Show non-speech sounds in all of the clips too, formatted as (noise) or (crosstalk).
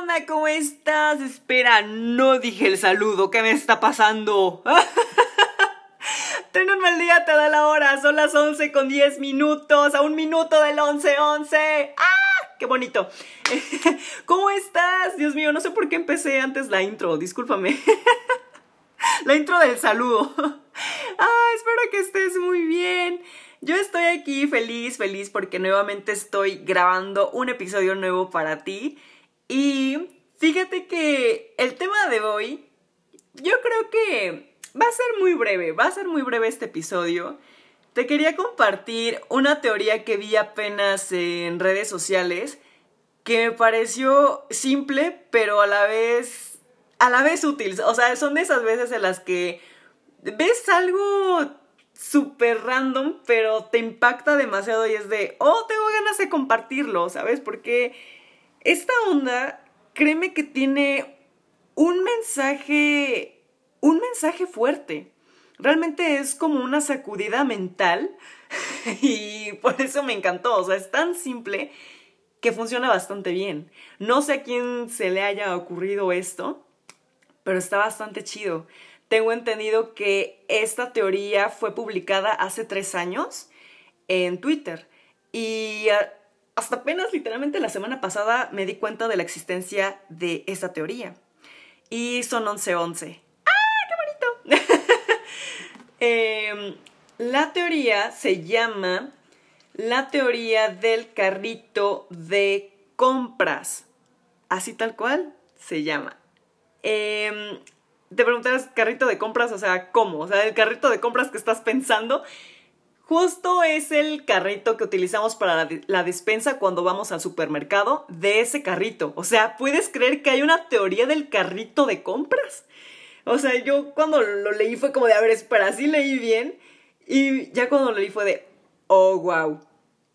onda? ¿Cómo estás? Espera, no dije el saludo. ¿Qué me está pasando? (laughs) Ten un mal día, te da la hora. Son las 11 con 10 minutos. A un minuto del 11-11. ¡Ah! ¡Qué bonito! (laughs) ¿Cómo estás? Dios mío, no sé por qué empecé antes la intro. Discúlpame. (laughs) la intro del saludo. Ah, espero que estés muy bien. Yo estoy aquí feliz, feliz porque nuevamente estoy grabando un episodio nuevo para ti. Y fíjate que el tema de hoy, yo creo que va a ser muy breve, va a ser muy breve este episodio. Te quería compartir una teoría que vi apenas en redes sociales que me pareció simple, pero a la vez a la vez útil. O sea, son de esas veces en las que ves algo súper random, pero te impacta demasiado y es de, oh, tengo ganas de compartirlo, ¿sabes? Porque esta onda, créeme que tiene un mensaje, un mensaje fuerte. Realmente es como una sacudida mental (laughs) y por eso me encantó. O sea, es tan simple que funciona bastante bien. No sé a quién se le haya ocurrido esto, pero está bastante chido. Tengo entendido que esta teoría fue publicada hace tres años en Twitter y ah, hasta apenas literalmente la semana pasada me di cuenta de la existencia de esta teoría. Y son 11-11. ¡Ah, qué bonito! (laughs) Em, la teoría se llama la teoría del carrito de compras. Así tal cual se llama. Eh, te preguntarás, carrito de compras, o sea, ¿cómo? O sea, el carrito de compras que estás pensando, justo es el carrito que utilizamos para la, despensa cuando vamos al supermercado, de ese carrito. O sea, ¿puedes creer que hay una teoría del carrito de compras? O sea, yo cuando lo leí fue como de, a ver, espera, sí leí bien. Y ya cuando lo leí fue de, oh, wow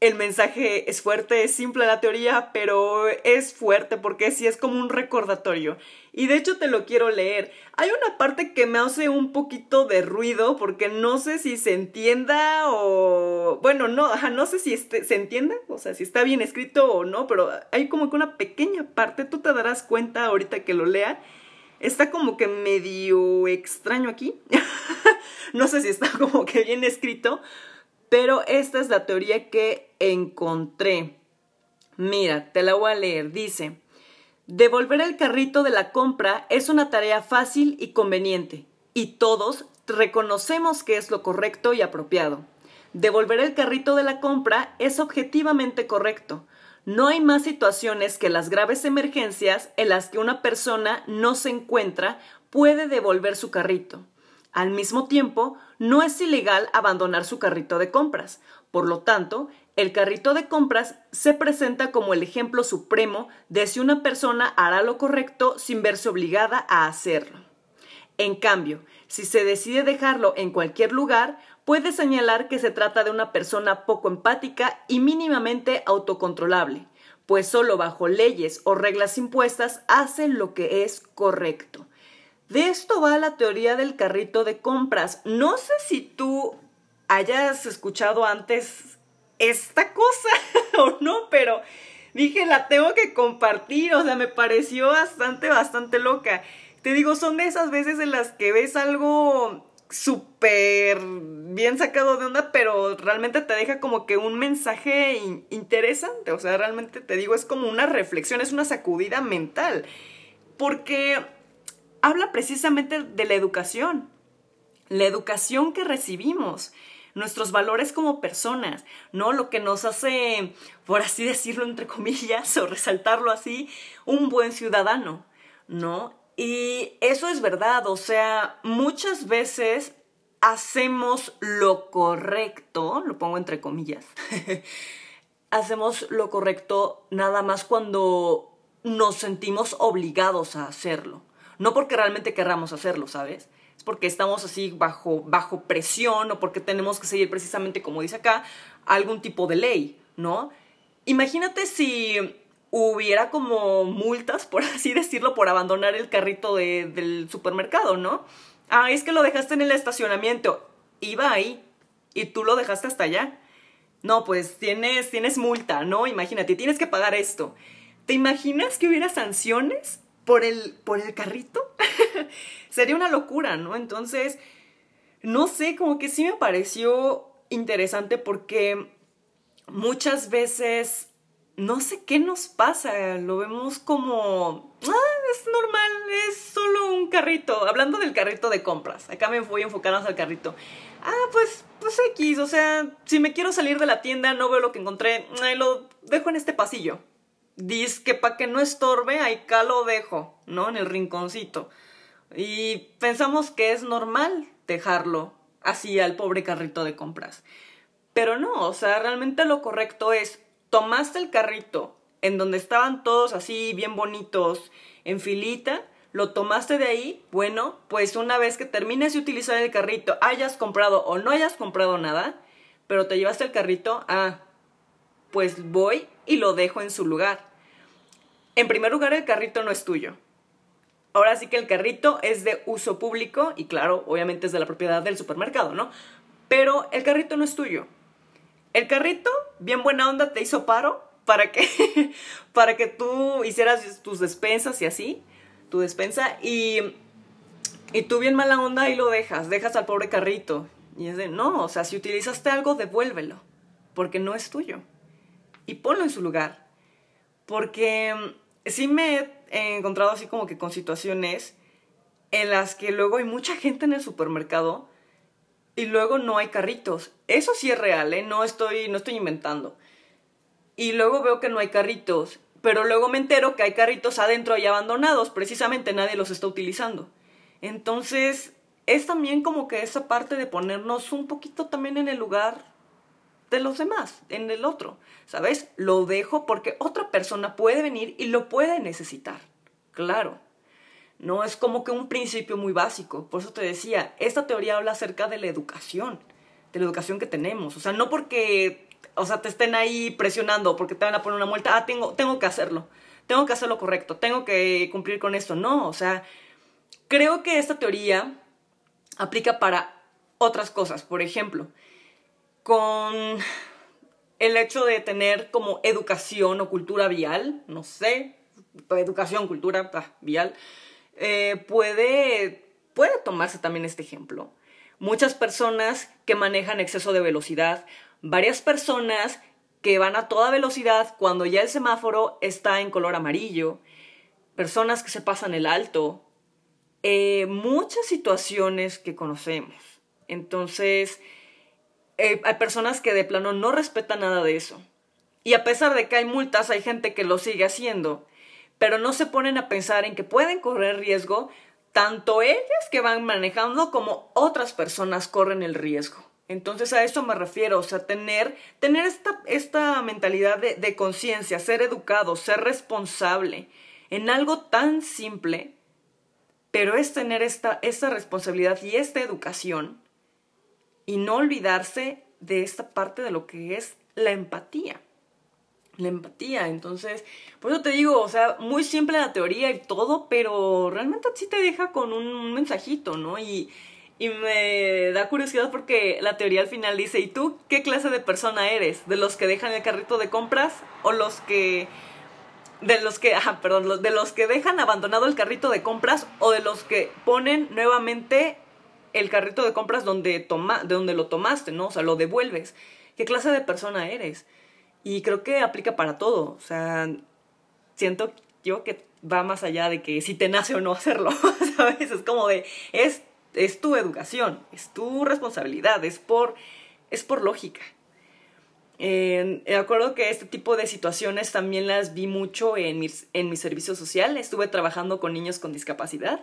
el mensaje es fuerte, es simple la teoría, pero es fuerte porque sí es como un recordatorio. Y de hecho te lo quiero leer. Hay una parte que me hace un poquito de ruido porque no sé si se entienda o... Bueno, no, no sé si este, se entienda, o sea, si está bien escrito o no, pero hay como que una pequeña parte, tú te darás cuenta ahorita que lo lea. Está como que medio extraño aquí. (laughs) no sé si está como que bien escrito, pero esta es la teoría que encontré. Mira, te la voy a leer. Dice, devolver el carrito de la compra es una tarea fácil y conveniente, y todos reconocemos que es lo correcto y apropiado. Devolver el carrito de la compra es objetivamente correcto. No hay más situaciones que las graves emergencias en las que una persona no se encuentra puede devolver su carrito. Al mismo tiempo, no es ilegal abandonar su carrito de compras. Por lo tanto, el carrito de compras se presenta como el ejemplo supremo de si una persona hará lo correcto sin verse obligada a hacerlo. En cambio, si se decide dejarlo en cualquier lugar, puede señalar que se trata de una persona poco empática y mínimamente autocontrolable, pues solo bajo leyes o reglas impuestas hace lo que es correcto. De esto va la teoría del carrito de compras. No sé si tú hayas escuchado antes esta cosa (laughs) o no, pero dije, la tengo que compartir, o sea, me pareció bastante, bastante loca. Te digo, son de esas veces en las que ves algo súper bien sacado de onda, pero realmente te deja como que un mensaje interesante, o sea, realmente te digo, es como una reflexión, es una sacudida mental, porque habla precisamente de la educación, la educación que recibimos, nuestros valores como personas, ¿no? Lo que nos hace, por así decirlo, entre comillas, (laughs) o resaltarlo así, un buen ciudadano, ¿no? Y eso es verdad, o sea, muchas veces hacemos lo correcto, lo pongo entre comillas, (laughs) hacemos lo correcto nada más cuando nos sentimos obligados a hacerlo. No porque realmente querramos hacerlo, ¿sabes? Es porque estamos así bajo, bajo presión o porque tenemos que seguir precisamente, como dice acá, algún tipo de ley, ¿no? Imagínate si hubiera como multas, por (laughs) así decirlo, por abandonar el carrito del supermercado, ¿no? Ah, es que lo dejaste en el estacionamiento. Iba ahí y tú lo dejaste hasta allá. No, pues tienes, tienes multa, ¿no? Imagínate, tienes que pagar esto. ¿Te imaginas que hubiera sanciones por el, por el carrito? (laughs) Sería una locura, ¿no? Entonces, no sé, como que sí me pareció interesante porque muchas veces no sé qué nos pasa, lo vemos como, ah, es normal, es solo un carrito. Hablando del carrito de compras, acá me voy a enfocarnos al carrito. Ah, pues, pues X, o sea, si me quiero salir de la tienda, no veo lo que encontré, lo dejo en este pasillo. Dice que para que no estorbe, acá lo dejo, ¿no? En el rinconcito. Y pensamos que es normal dejarlo así al pobre carrito de compras. Pero no, o sea, realmente lo correcto es, tomaste el carrito en donde estaban todos así bien bonitos en filita, lo tomaste de ahí, bueno, pues una vez que termines de utilizar el carrito, hayas comprado o no hayas comprado nada, pero te llevaste el carrito, ah, pues voy y lo dejo en su lugar. En primer lugar, el carrito no es tuyo. Ahora sí que el carrito es de uso público y claro, obviamente es de la propiedad del supermercado, ¿no? Pero el carrito no es tuyo. El carrito, bien buena onda, te hizo paro para que, (laughs) para que tú hicieras tus despensas y así, tu despensa, y, y tú bien mala onda y lo dejas, dejas al pobre carrito. Y es de, no, o sea, si utilizaste algo, devuélvelo, porque no es tuyo. Y ponlo en su lugar. Porque sí me he encontrado así como que con situaciones en las que luego hay mucha gente en el supermercado y luego no hay carritos. Eso sí es real, ¿eh? No estoy, no estoy inventando. Y luego veo que no hay carritos, pero luego me entero que hay carritos adentro y abandonados, precisamente nadie los está utilizando. Entonces, es también como que esa parte de ponernos un poquito también en el lugar de los demás, en el otro, ¿sabes? Lo dejo porque otra persona puede venir y lo puede necesitar, claro. No es como que un principio muy básico, por eso te decía, esta teoría habla acerca de la educación, de la educación que tenemos, o sea, no porque, o sea, te estén ahí presionando, porque te van a poner una multa, ah, tengo, tengo que hacerlo, tengo que hacerlo correcto, tengo que cumplir con esto, no, o sea, creo que esta teoría aplica para otras cosas, por ejemplo, con el hecho de tener como educación o cultura vial, no sé, educación, cultura ah, vial, eh, puede, puede tomarse también este ejemplo. Muchas personas que manejan exceso de velocidad, varias personas que van a toda velocidad cuando ya el semáforo está en color amarillo, personas que se pasan el alto, eh, muchas situaciones que conocemos. Entonces, eh, hay personas que de plano no respetan nada de eso. Y a pesar de que hay multas, hay gente que lo sigue haciendo, pero no se ponen a pensar en que pueden correr riesgo tanto ellas que van manejando como otras personas corren el riesgo. Entonces a eso me refiero, o sea, tener, tener esta, esta mentalidad de, de conciencia, ser educado, ser responsable en algo tan simple, pero es tener esta, esta responsabilidad y esta educación y no olvidarse de esta parte de lo que es la empatía. La empatía, entonces, por eso te digo, o sea, muy simple la teoría y todo, pero realmente sí te deja con un mensajito, ¿no? Y, y me da curiosidad porque la teoría al final dice, ¿y tú qué clase de persona eres? ¿De los que dejan el carrito de compras o los que de los que, ah, perdón, de los que dejan abandonado el carrito de compras o de los que ponen nuevamente el carrito de compras donde, toma, de donde lo tomaste, ¿no? O sea, lo devuelves. ¿Qué clase de persona eres? Y creo que aplica para todo. O sea, siento yo que va más allá de que si te nace o no (laughs) hacerlo, ¿sabes? Es como de, es, es tu educación, es tu responsabilidad, es por, es por lógica. Eh, acuerdo que este tipo de situaciones también las vi mucho en en mi servicio social. Estuve trabajando con niños con discapacidad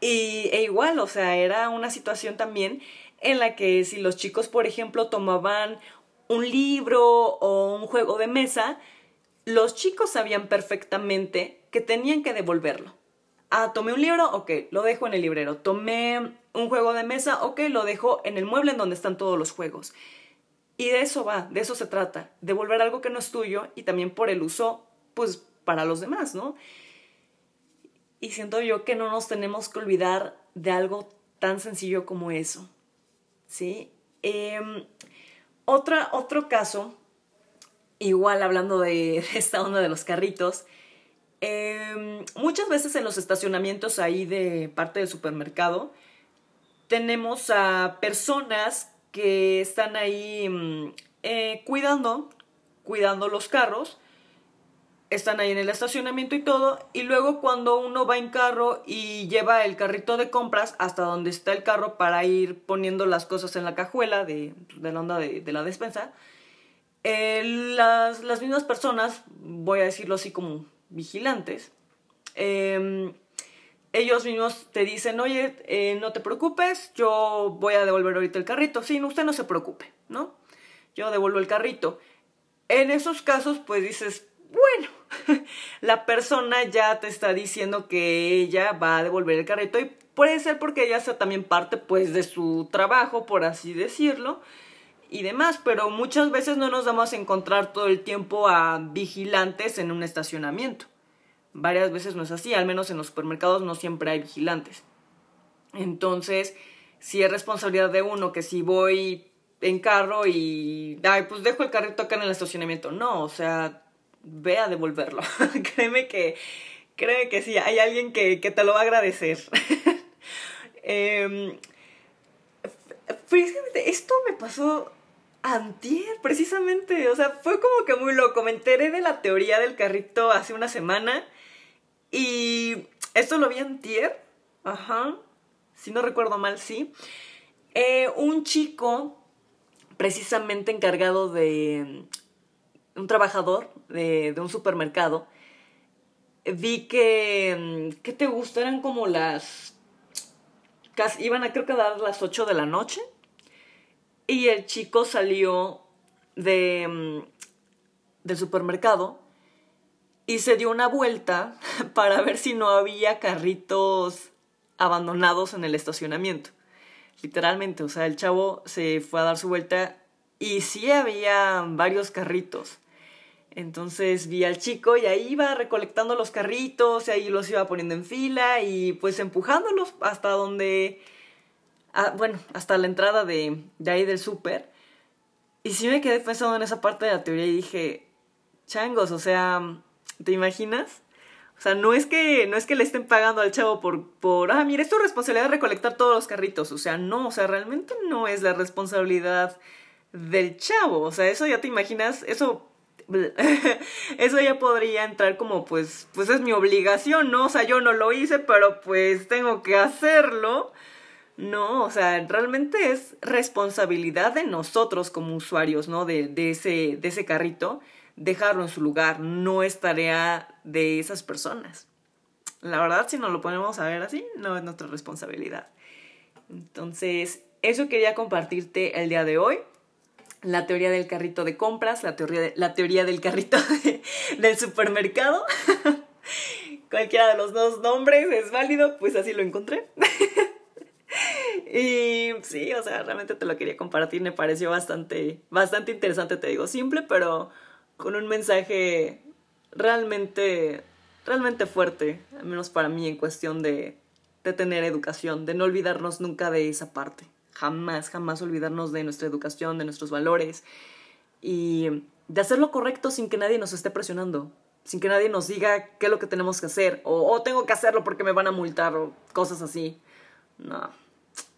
y, e igual, o sea, era una situación también en la que si los chicos, por ejemplo, tomaban un libro o un juego de mesa, los chicos sabían perfectamente que tenían que devolverlo. Ah, tomé un libro, ok, lo dejo en el librero. Tomé un juego de mesa, ok, lo dejo en el mueble en donde están todos los juegos. Y de eso va, de eso se trata, devolver algo que no es tuyo y también por el uso, pues para los demás, ¿no? Y siento yo que no nos tenemos que olvidar de algo tan sencillo como eso. ¿Sí? Em, otra, otro caso igual hablando de, (laughs) esta onda de los carritos, em, muchas veces en los estacionamientos ahí de parte del supermercado tenemos a personas que están ahí mm, eh, cuidando, cuidando los carros están ahí en el estacionamiento y todo, y luego cuando uno va en carro y lleva el carrito de compras hasta donde está el carro para ir poniendo las cosas en la cajuela de, la onda de, la despensa, eh, las, mismas personas, voy a decirlo así como vigilantes, em, ellos mismos te dicen, oye, eh, no te preocupes, yo voy a devolver ahorita el carrito. Sí, usted no se preocupe, ¿no? Yo devuelvo el carrito. En esos casos, pues dices, bueno, (laughs) la persona ya te está diciendo que ella va a devolver el carrito y puede ser porque ella sea también parte pues de su trabajo, por así decirlo, y demás, pero muchas veces no nos vamos a encontrar todo el tiempo a vigilantes en un estacionamiento. Varias veces no es así, al menos en los supermercados no siempre hay vigilantes. Entonces, si es responsabilidad de uno que si voy en carro y, ay, pues dejo el carrito acá en el estacionamiento. No, o sea, ve a devolverlo. (laughs) créeme que, créeme que sí, hay alguien que, te lo va a agradecer. (laughs) eh, esto me pasó antier, precisamente. O sea, fue como que muy loco. Me enteré de la teoría del carrito hace una semana. Y esto lo vi antier. Ajá. Si no recuerdo mal, sí. Eh, un chico precisamente encargado de un trabajador de, un supermercado, vi que, mm, ¿qué te gusta? Eran como las, iban a creo que dar las 8 de la noche y el chico salió de, mm, del supermercado y se dio una vuelta (laughs) para ver si no había carritos abandonados en el estacionamiento. Literalmente, o sea, el chavo se fue a dar su vuelta y sí había varios carritos. Entonces vi al chico y ahí iba recolectando los carritos y ahí los iba poniendo en fila y pues empujándolos hasta donde, ah, bueno, hasta la entrada de, de ahí del súper. Y sí me quedé pensando en esa parte de la teoría y dije, changos, o sea, ¿te imaginas? O sea, no es que, no es que le estén pagando al chavo por, por, ah, mira, es tu responsabilidad recolectar todos los carritos. O sea, no, o sea, realmente no es la responsabilidad del chavo. O sea, eso ya te imaginas, eso (laughs) eso ya podría entrar como pues, pues es mi obligación, ¿no? O sea, yo no lo hice, pero pues tengo que hacerlo. No, o sea, realmente es responsabilidad de nosotros como usuarios, ¿no? De, de, ese, de ese carrito, dejarlo en su lugar, no es tarea de esas personas. La verdad, si no lo ponemos a ver así, no es nuestra responsabilidad. Entonces, eso quería compartirte el día de hoy la teoría del carrito de compras, la teoría, la teoría del carrito (laughs) del supermercado. (laughs) Cualquiera de los dos nombres es válido, pues así lo encontré. (laughs) y sí, o sea, realmente te lo quería compartir, me pareció bastante, bastante interesante, te digo, simple, pero con un mensaje realmente, realmente fuerte, al menos para mí en cuestión de, de tener educación, de no olvidarnos nunca de esa parte jamás, jamás olvidarnos de nuestra educación, de nuestros valores y de hacer lo correcto sin que nadie nos esté presionando, sin que nadie nos diga qué es lo que tenemos que hacer o, tengo que hacerlo porque me van a multar o cosas así. No,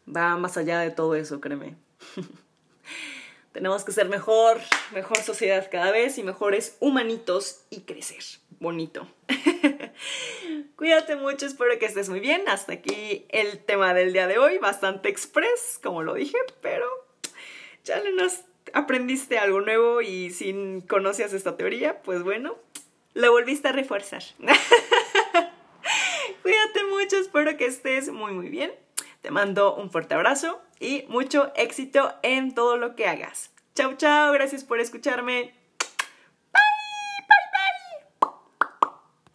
va más allá de todo eso, créeme. (laughs) tenemos que ser mejor, mejor sociedad cada vez y mejores humanitos y crecer. Bonito. (laughs) Cuídate mucho, espero que estés muy bien. Hasta aquí el tema del día de hoy, bastante express, como lo dije, pero ya nos aprendiste algo nuevo y si conocías esta teoría, pues bueno, lo volviste a reforzar. (laughs) Cuídate mucho, espero que estés muy muy bien. Te mando un fuerte abrazo y mucho éxito en todo lo que hagas. Chao, chao, gracias por escucharme.